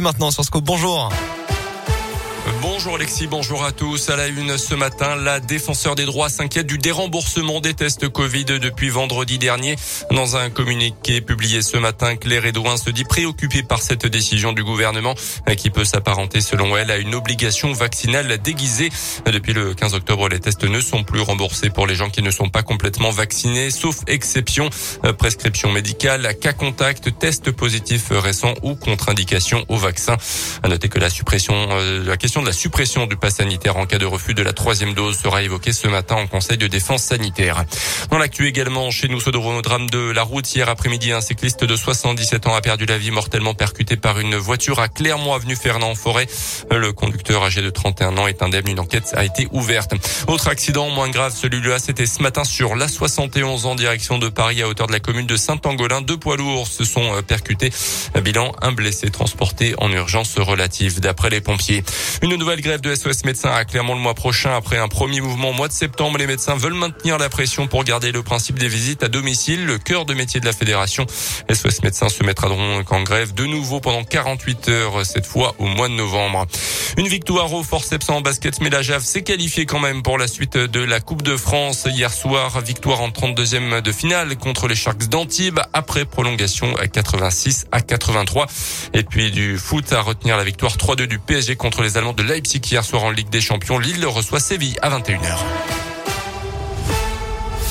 maintenant sur Scope. Bonjour. Bonjour Alexis, bonjour à tous. À la une ce matin, la défenseur des droits s'inquiète du déremboursement des tests Covid depuis vendredi dernier. Dans un communiqué publié ce matin, Claire Edouin se dit préoccupée par cette décision du gouvernement qui peut s'apparenter selon elle à une obligation vaccinale déguisée. Depuis le 15 octobre, les tests ne sont plus remboursés pour les gens qui ne sont pas complètement vaccinés, sauf exception, prescription médicale, cas contact, test positif récent ou contre-indication au vaccin. À noter que la suppression, euh, la question de la suppression du pass sanitaire en cas de refus de la troisième dose sera évoquée ce matin en Conseil de défense sanitaire. Dans l'actu également, chez nous, ce drame de la route hier après-midi, un cycliste de 77 ans a perdu la vie mortellement percuté par une voiture à Clermont avenue Fernand forêt. Le conducteur âgé de 31 ans est indemne. Une enquête a été ouverte. Autre accident moins grave, celui-là, c'était ce matin sur la 71 en direction de Paris à hauteur de la commune de Saint-Pangolin. Deux poids lourds se sont euh, percutés. Bilan, un blessé transporté en urgence relative d'après les pompiers. Une nouvelle grève de SOS médecins à Clermont le mois prochain. Après un premier mouvement au mois de septembre, les médecins veulent maintenir la pression pour garder le principe des visites à domicile, le cœur de métier de la fédération. SOS médecins se mettra donc en grève de nouveau pendant 48 heures, cette fois au mois de novembre. Une victoire au forceps en basket, mais la JAV s'est qualifiée quand même pour la suite de la Coupe de France. Hier soir, victoire en 32e de finale contre les Sharks d'Antibes après prolongation à 86 à 83. Et puis du foot à retenir la victoire 3-2 du PSG contre les Allemands de Leipzig hier soir en Ligue des Champions. Lille reçoit Séville à 21h.